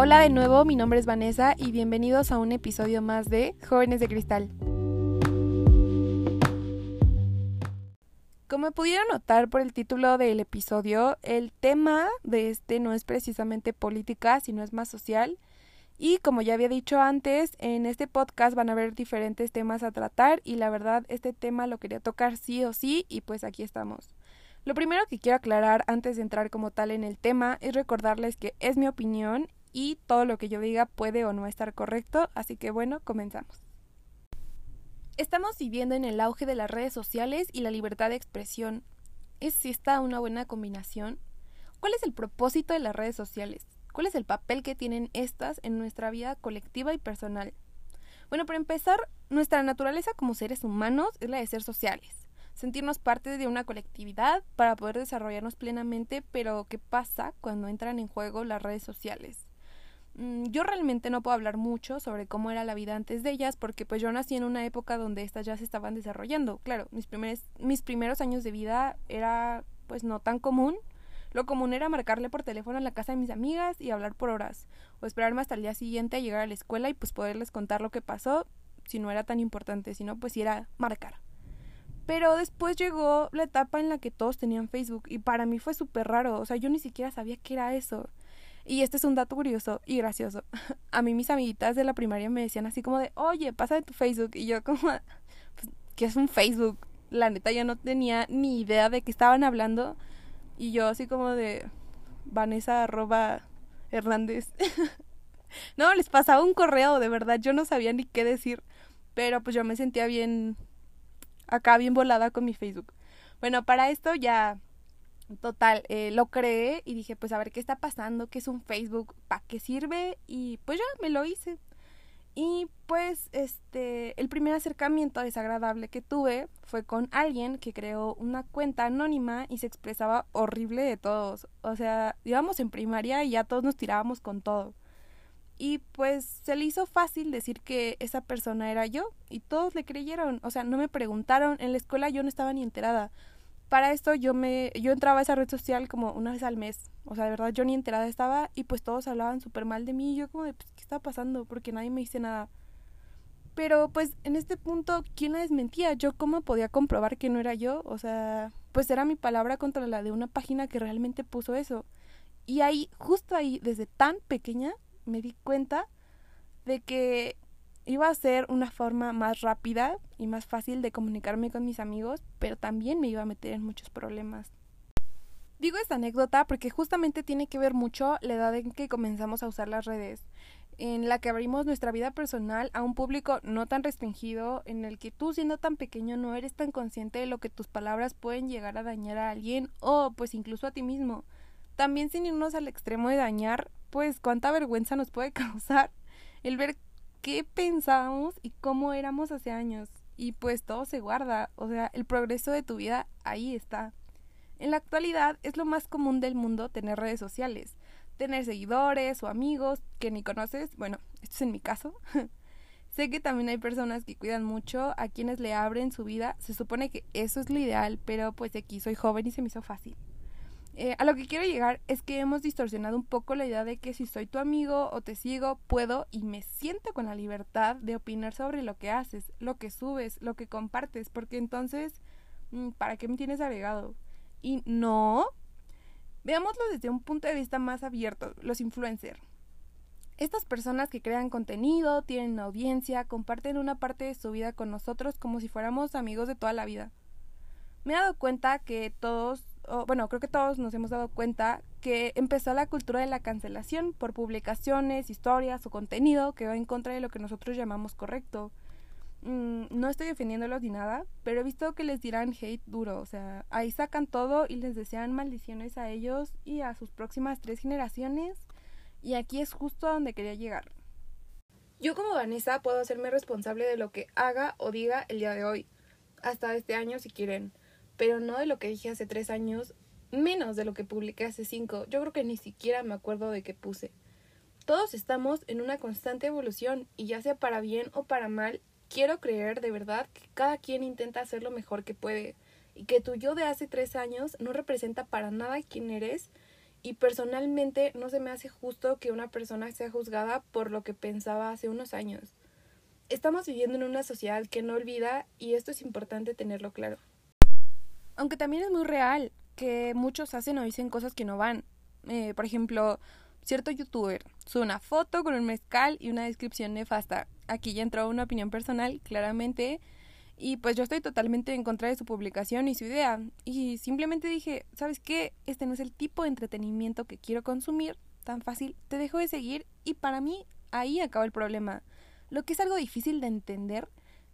Hola de nuevo, mi nombre es Vanessa y bienvenidos a un episodio más de Jóvenes de Cristal. Como pudieron notar por el título del episodio, el tema de este no es precisamente política, sino es más social. Y como ya había dicho antes, en este podcast van a haber diferentes temas a tratar y la verdad este tema lo quería tocar sí o sí y pues aquí estamos. Lo primero que quiero aclarar antes de entrar como tal en el tema es recordarles que es mi opinión y todo lo que yo diga puede o no estar correcto, así que bueno, comenzamos. Estamos viviendo en el auge de las redes sociales y la libertad de expresión. ¿Es esta una buena combinación? ¿Cuál es el propósito de las redes sociales? ¿Cuál es el papel que tienen estas en nuestra vida colectiva y personal? Bueno, para empezar, nuestra naturaleza como seres humanos es la de ser sociales, sentirnos parte de una colectividad para poder desarrollarnos plenamente, pero ¿qué pasa cuando entran en juego las redes sociales? Mm, yo realmente no puedo hablar mucho sobre cómo era la vida antes de ellas porque pues yo nací en una época donde estas ya se estaban desarrollando. Claro, mis primeros, mis primeros años de vida era pues no tan común. Lo común era marcarle por teléfono a la casa de mis amigas y hablar por horas o esperarme hasta el día siguiente a llegar a la escuela y pues poderles contar lo que pasó si no era tan importante, sino pues si era marcar. Pero después llegó la etapa en la que todos tenían Facebook y para mí fue súper raro, o sea, yo ni siquiera sabía qué era eso. Y este es un dato curioso y gracioso. A mí mis amiguitas de la primaria me decían así como de, oye, pasa de tu Facebook. Y yo como, pues, ¿qué es un Facebook? La neta yo no tenía ni idea de qué estaban hablando. Y yo así como de, Vanessa arroba Hernández. no, les pasaba un correo, de verdad, yo no sabía ni qué decir. Pero pues yo me sentía bien, acá bien volada con mi Facebook. Bueno, para esto ya Total, eh, lo creé y dije, pues a ver qué está pasando, qué es un Facebook, para qué sirve y pues ya me lo hice. Y pues este, el primer acercamiento desagradable que tuve fue con alguien que creó una cuenta anónima y se expresaba horrible de todos. O sea, íbamos en primaria y ya todos nos tirábamos con todo. Y pues se le hizo fácil decir que esa persona era yo y todos le creyeron. O sea, no me preguntaron, en la escuela yo no estaba ni enterada para esto yo me yo entraba a esa red social como una vez al mes o sea de verdad yo ni enterada estaba y pues todos hablaban súper mal de mí y yo como de pues, qué está pasando porque nadie me dice nada pero pues en este punto quién la desmentía yo cómo podía comprobar que no era yo o sea pues era mi palabra contra la de una página que realmente puso eso. Y ahí justo ahí desde tan pequeña me di cuenta de que iba a ser una forma más rápida y más fácil de comunicarme con mis amigos, pero también me iba a meter en muchos problemas. Digo esta anécdota porque justamente tiene que ver mucho la edad en que comenzamos a usar las redes, en la que abrimos nuestra vida personal a un público no tan restringido, en el que tú siendo tan pequeño no eres tan consciente de lo que tus palabras pueden llegar a dañar a alguien o pues incluso a ti mismo. También sin irnos al extremo de dañar, pues cuánta vergüenza nos puede causar el ver qué pensábamos y cómo éramos hace años. Y pues todo se guarda, o sea, el progreso de tu vida ahí está. En la actualidad es lo más común del mundo tener redes sociales, tener seguidores o amigos que ni conoces, bueno, esto es en mi caso. sé que también hay personas que cuidan mucho a quienes le abren su vida, se supone que eso es lo ideal, pero pues aquí soy joven y se me hizo fácil. Eh, a lo que quiero llegar es que hemos distorsionado un poco la idea de que si soy tu amigo o te sigo, puedo y me siento con la libertad de opinar sobre lo que haces, lo que subes, lo que compartes, porque entonces, mm, ¿para qué me tienes agregado? Y no, veámoslo desde un punto de vista más abierto, los influencers. Estas personas que crean contenido, tienen audiencia, comparten una parte de su vida con nosotros como si fuéramos amigos de toda la vida. Me he dado cuenta que todos bueno, creo que todos nos hemos dado cuenta que empezó la cultura de la cancelación por publicaciones, historias o contenido que va en contra de lo que nosotros llamamos correcto. Mm, no estoy defendiéndolos ni nada, pero he visto que les dirán hate duro, o sea, ahí sacan todo y les desean maldiciones a ellos y a sus próximas tres generaciones, y aquí es justo a donde quería llegar. Yo como Vanessa puedo hacerme responsable de lo que haga o diga el día de hoy, hasta este año si quieren pero no de lo que dije hace tres años, menos de lo que publiqué hace cinco. Yo creo que ni siquiera me acuerdo de qué puse. Todos estamos en una constante evolución y ya sea para bien o para mal, quiero creer de verdad que cada quien intenta hacer lo mejor que puede y que tu yo de hace tres años no representa para nada quién eres Y personalmente no se me hace justo que una persona sea juzgada por lo que pensaba hace unos años. Estamos viviendo en una sociedad que no olvida y esto es importante tenerlo claro. Aunque también es muy real que muchos hacen o dicen cosas que no van. Eh, por ejemplo, cierto youtuber sube una foto con un mezcal y una descripción nefasta. Aquí ya entró una opinión personal, claramente. Y pues yo estoy totalmente en contra de su publicación y su idea. Y simplemente dije, ¿sabes qué? Este no es el tipo de entretenimiento que quiero consumir. Tan fácil, te dejo de seguir y para mí ahí acaba el problema. Lo que es algo difícil de entender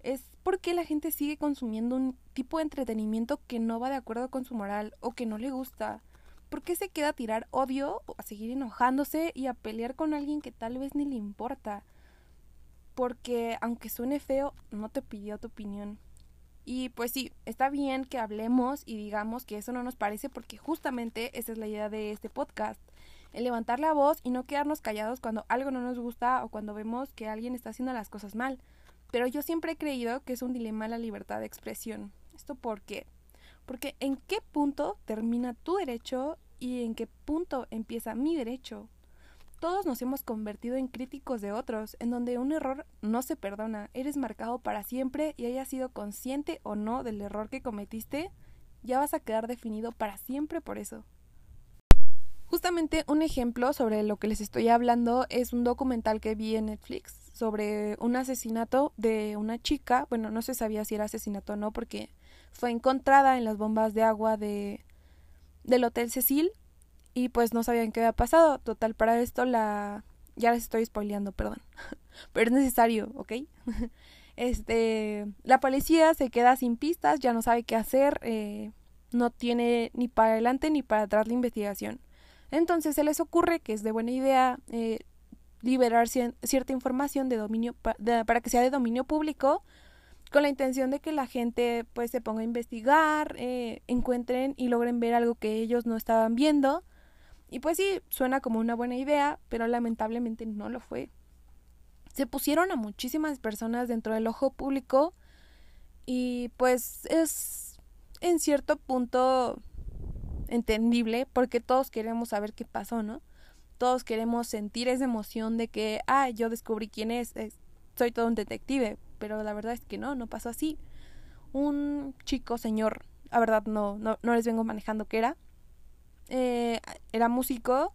es por qué la gente sigue consumiendo un tipo de entretenimiento que no va de acuerdo con su moral o que no le gusta. ¿Por qué se queda a tirar odio a seguir enojándose y a pelear con alguien que tal vez ni le importa? Porque aunque suene feo, no te pidió tu opinión. Y pues sí, está bien que hablemos y digamos que eso no nos parece porque justamente esa es la idea de este podcast el levantar la voz y no quedarnos callados cuando algo no nos gusta o cuando vemos que alguien está haciendo las cosas mal. Pero yo siempre he creído que es un dilema la libertad de expresión. ¿Esto por qué? Porque en qué punto termina tu derecho y en qué punto empieza mi derecho. Todos nos hemos convertido en críticos de otros, en donde un error no se perdona, eres marcado para siempre y hayas sido consciente o no del error que cometiste, ya vas a quedar definido para siempre por eso. Justamente un ejemplo sobre lo que les estoy hablando es un documental que vi en Netflix sobre un asesinato de una chica. Bueno, no se sabía si era asesinato o no porque fue encontrada en las bombas de agua de, del Hotel Cecil y pues no sabían qué había pasado. Total, para esto la... Ya les estoy spoileando, perdón. Pero es necesario, ¿ok? este... La policía se queda sin pistas, ya no sabe qué hacer, eh, no tiene ni para adelante ni para atrás la investigación. Entonces se les ocurre que es de buena idea eh, liberar cierta información de dominio para que sea de dominio público con la intención de que la gente pues se ponga a investigar, eh, encuentren y logren ver algo que ellos no estaban viendo. Y pues sí, suena como una buena idea, pero lamentablemente no lo fue. Se pusieron a muchísimas personas dentro del ojo público y pues es en cierto punto entendible porque todos queremos saber qué pasó, ¿no? Todos queremos sentir esa emoción de que, ah, yo descubrí quién es, soy todo un detective, pero la verdad es que no, no pasó así. Un chico, señor, la verdad no, no, les vengo manejando qué era, eh, era músico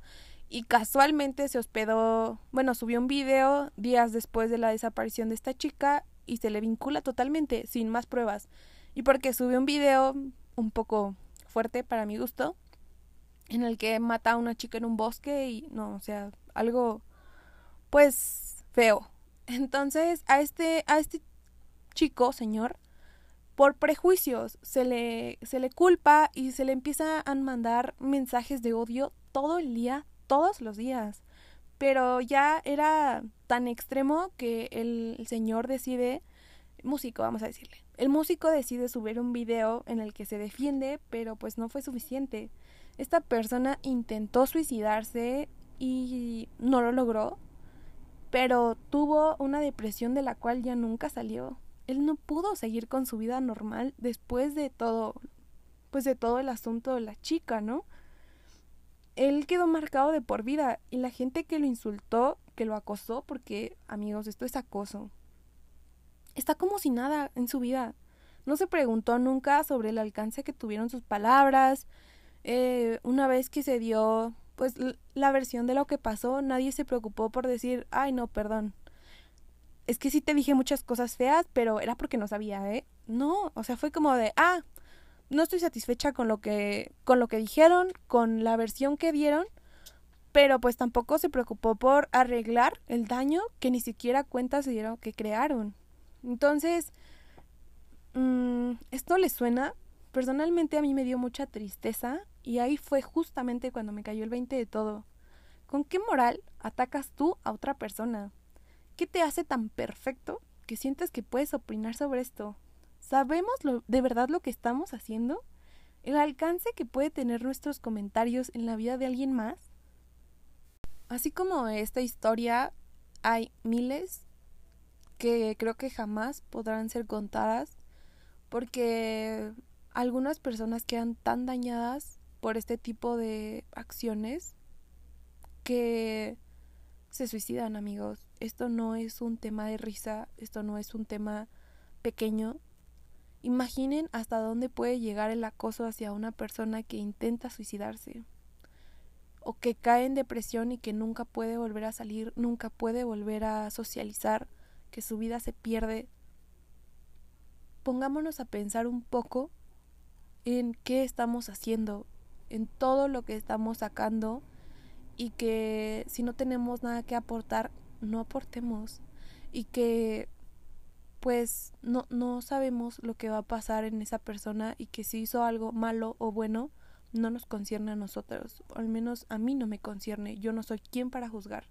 y casualmente se hospedó, bueno, subió un video días después de la desaparición de esta chica y se le vincula totalmente, sin más pruebas. Y porque subió un video un poco fuerte para mi gusto, en el que mata a una chica en un bosque y no, o sea, algo pues feo. Entonces, a este a este chico, señor, por prejuicios se le se le culpa y se le empieza a mandar mensajes de odio todo el día, todos los días. Pero ya era tan extremo que el señor decide músico, vamos a decirle. El músico decide subir un video en el que se defiende, pero pues no fue suficiente. Esta persona intentó suicidarse y no lo logró, pero tuvo una depresión de la cual ya nunca salió. Él no pudo seguir con su vida normal después de todo, pues de todo el asunto de la chica, ¿no? Él quedó marcado de por vida y la gente que lo insultó, que lo acosó, porque amigos, esto es acoso, está como si nada en su vida. No se preguntó nunca sobre el alcance que tuvieron sus palabras. Eh, una vez que se dio pues la versión de lo que pasó, nadie se preocupó por decir, ay no, perdón. Es que sí te dije muchas cosas feas, pero era porque no sabía, ¿eh? No, o sea, fue como de, ah, no estoy satisfecha con lo que, con lo que dijeron, con la versión que dieron, pero pues tampoco se preocupó por arreglar el daño que ni siquiera cuenta se dieron que crearon. Entonces, mm, ¿esto le suena? Personalmente a mí me dio mucha tristeza y ahí fue justamente cuando me cayó el 20 de todo. ¿Con qué moral atacas tú a otra persona? ¿Qué te hace tan perfecto que sientes que puedes opinar sobre esto? ¿Sabemos lo, de verdad lo que estamos haciendo? ¿El alcance que puede tener nuestros comentarios en la vida de alguien más? Así como esta historia, hay miles que creo que jamás podrán ser contadas porque algunas personas quedan tan dañadas por este tipo de acciones que se suicidan, amigos. Esto no es un tema de risa, esto no es un tema pequeño. Imaginen hasta dónde puede llegar el acoso hacia una persona que intenta suicidarse o que cae en depresión y que nunca puede volver a salir, nunca puede volver a socializar, que su vida se pierde. Pongámonos a pensar un poco en qué estamos haciendo, en todo lo que estamos sacando y que si no tenemos nada que aportar, no aportemos. Y que pues no, no sabemos lo que va a pasar en esa persona y que si hizo algo malo o bueno, no nos concierne a nosotros, o al menos a mí no me concierne, yo no soy quien para juzgar.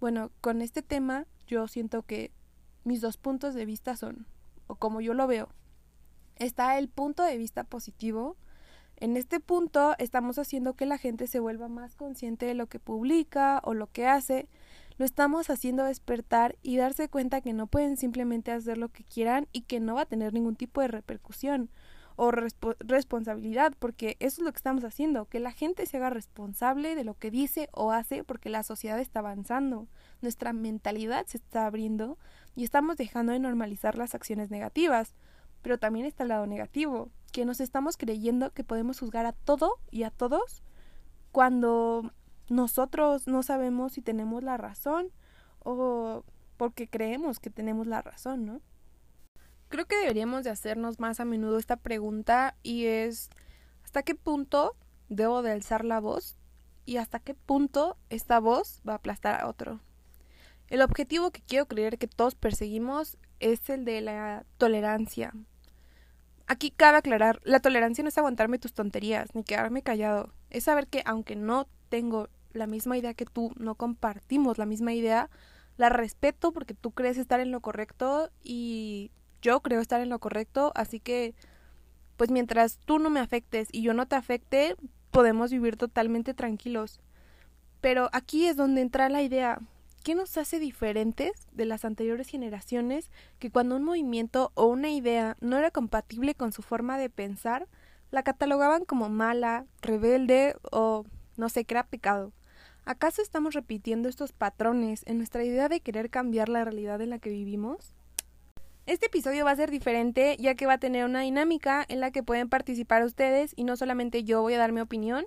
Bueno, con este tema yo siento que mis dos puntos de vista son, o como yo lo veo, está el punto de vista positivo. En este punto estamos haciendo que la gente se vuelva más consciente de lo que publica o lo que hace. Lo estamos haciendo despertar y darse cuenta que no pueden simplemente hacer lo que quieran y que no va a tener ningún tipo de repercusión o responsabilidad, porque eso es lo que estamos haciendo, que la gente se haga responsable de lo que dice o hace porque la sociedad está avanzando, nuestra mentalidad se está abriendo y estamos dejando de normalizar las acciones negativas. Pero también está el lado negativo, que nos estamos creyendo que podemos juzgar a todo y a todos cuando nosotros no sabemos si tenemos la razón o porque creemos que tenemos la razón, ¿no? Creo que deberíamos de hacernos más a menudo esta pregunta y es ¿hasta qué punto debo de alzar la voz? y hasta qué punto esta voz va a aplastar a otro. El objetivo que quiero creer que todos perseguimos es el de la tolerancia, Aquí cabe aclarar, la tolerancia no es aguantarme tus tonterías, ni quedarme callado. Es saber que aunque no tengo la misma idea que tú, no compartimos la misma idea, la respeto porque tú crees estar en lo correcto y yo creo estar en lo correcto, así que pues mientras tú no me afectes y yo no te afecte, podemos vivir totalmente tranquilos. Pero aquí es donde entra la idea, ¿Qué nos hace diferentes de las anteriores generaciones que cuando un movimiento o una idea no era compatible con su forma de pensar, la catalogaban como mala, rebelde o no sé, que era pecado? ¿Acaso estamos repitiendo estos patrones en nuestra idea de querer cambiar la realidad en la que vivimos? Este episodio va a ser diferente ya que va a tener una dinámica en la que pueden participar ustedes y no solamente yo voy a dar mi opinión,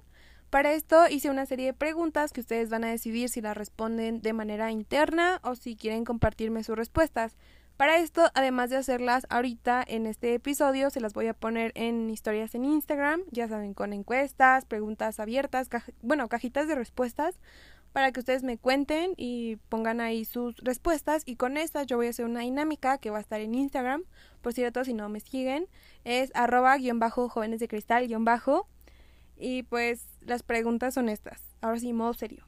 para esto hice una serie de preguntas que ustedes van a decidir si las responden de manera interna o si quieren compartirme sus respuestas. Para esto, además de hacerlas ahorita en este episodio, se las voy a poner en historias en Instagram, ya saben, con encuestas, preguntas abiertas, bueno, cajitas de respuestas, para que ustedes me cuenten y pongan ahí sus respuestas. Y con estas yo voy a hacer una dinámica que va a estar en Instagram, por cierto, si no me siguen, es arroba guion bajo jóvenes de cristal guion bajo. Y pues las preguntas son estas. Ahora sí, modo serio.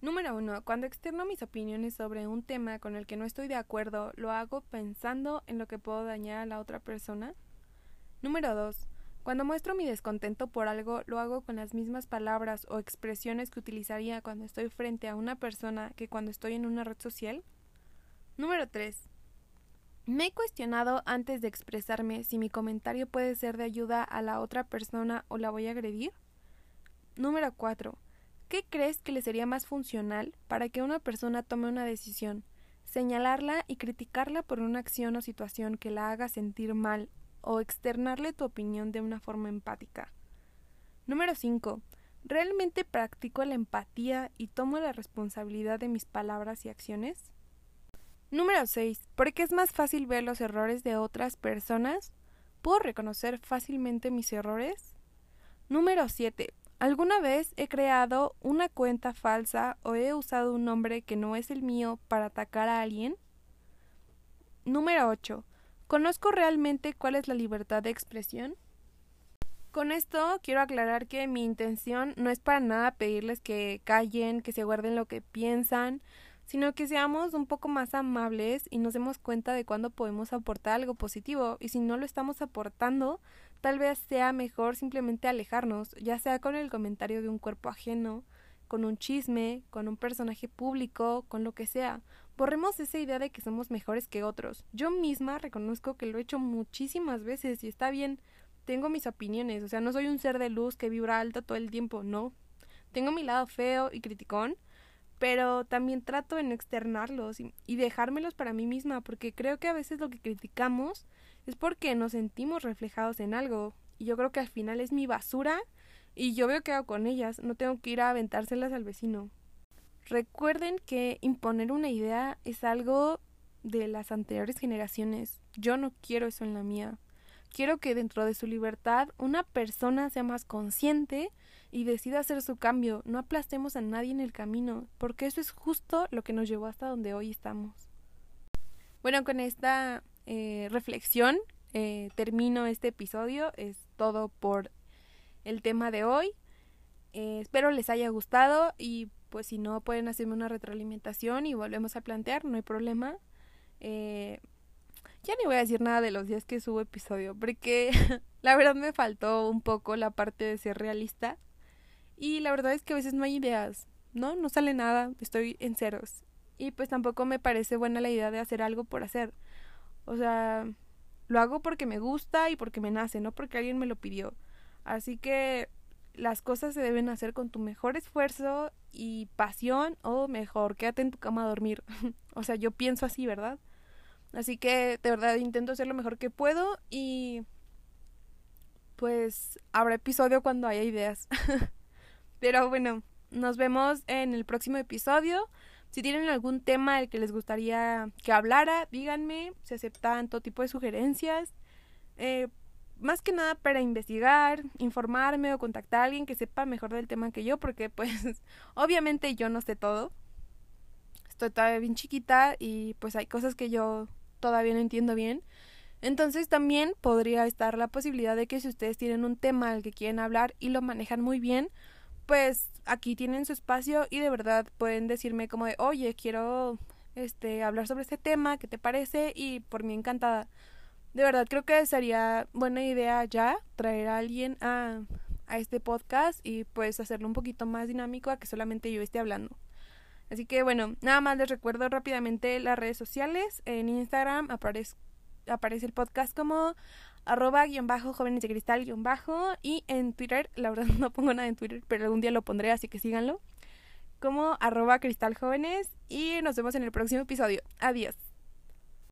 Número uno, cuando externo mis opiniones sobre un tema con el que no estoy de acuerdo, ¿lo hago pensando en lo que puedo dañar a la otra persona? Número dos, cuando muestro mi descontento por algo, ¿lo hago con las mismas palabras o expresiones que utilizaría cuando estoy frente a una persona que cuando estoy en una red social? Número tres, me he cuestionado antes de expresarme si mi comentario puede ser de ayuda a la otra persona o la voy a agredir. Número 4. ¿Qué crees que le sería más funcional para que una persona tome una decisión? ¿Señalarla y criticarla por una acción o situación que la haga sentir mal o externarle tu opinión de una forma empática? Número 5. ¿Realmente practico la empatía y tomo la responsabilidad de mis palabras y acciones? Número 6. ¿Por qué es más fácil ver los errores de otras personas? ¿Puedo reconocer fácilmente mis errores? Número 7. ¿Alguna vez he creado una cuenta falsa o he usado un nombre que no es el mío para atacar a alguien? Número 8. ¿Conozco realmente cuál es la libertad de expresión? Con esto quiero aclarar que mi intención no es para nada pedirles que callen, que se guarden lo que piensan, sino que seamos un poco más amables y nos demos cuenta de cuándo podemos aportar algo positivo y si no lo estamos aportando, tal vez sea mejor simplemente alejarnos, ya sea con el comentario de un cuerpo ajeno, con un chisme, con un personaje público, con lo que sea. Borremos esa idea de que somos mejores que otros. Yo misma reconozco que lo he hecho muchísimas veces y está bien, tengo mis opiniones, o sea, no soy un ser de luz que vibra alto todo el tiempo, no. Tengo mi lado feo y criticón, pero también trato de externarlos y, y dejármelos para mí misma, porque creo que a veces lo que criticamos es porque nos sentimos reflejados en algo, y yo creo que al final es mi basura y yo veo qué hago con ellas, no tengo que ir a aventárselas al vecino. Recuerden que imponer una idea es algo de las anteriores generaciones. Yo no quiero eso en la mía. Quiero que dentro de su libertad una persona sea más consciente y decida hacer su cambio. No aplastemos a nadie en el camino, porque eso es justo lo que nos llevó hasta donde hoy estamos. Bueno, con esta eh, reflexión eh, termino este episodio. Es todo por el tema de hoy. Eh, espero les haya gustado y pues si no pueden hacerme una retroalimentación y volvemos a plantear, no hay problema. Ya ni voy a decir nada de los días que subo episodio, porque la verdad me faltó un poco la parte de ser realista. Y la verdad es que a veces no hay ideas, ¿no? No sale nada, estoy en ceros. Y pues tampoco me parece buena la idea de hacer algo por hacer. O sea, lo hago porque me gusta y porque me nace, no porque alguien me lo pidió. Así que las cosas se deben hacer con tu mejor esfuerzo y pasión o mejor, quédate en tu cama a dormir. o sea, yo pienso así, ¿verdad? Así que de verdad intento hacer lo mejor que puedo y pues habrá episodio cuando haya ideas. Pero bueno, nos vemos en el próximo episodio. Si tienen algún tema del que les gustaría que hablara, díganme. Se aceptan todo tipo de sugerencias. Eh, más que nada para investigar, informarme o contactar a alguien que sepa mejor del tema que yo, porque pues obviamente yo no sé todo. Estoy todavía bien chiquita y pues hay cosas que yo todavía no entiendo bien. Entonces también podría estar la posibilidad de que si ustedes tienen un tema al que quieren hablar y lo manejan muy bien, pues aquí tienen su espacio y de verdad pueden decirme como de, oye, quiero este hablar sobre este tema, ¿qué te parece? Y por mí encantada. De verdad creo que sería buena idea ya traer a alguien a, a este podcast y pues hacerlo un poquito más dinámico a que solamente yo esté hablando. Así que bueno, nada más les recuerdo rápidamente las redes sociales. En Instagram aparece, el podcast como arroba guion bajo jóvenes de cristal guion bajo y en Twitter, la verdad no pongo nada en Twitter, pero algún día lo pondré, así que síganlo, como arroba cristal jóvenes y nos vemos en el próximo episodio. Adiós.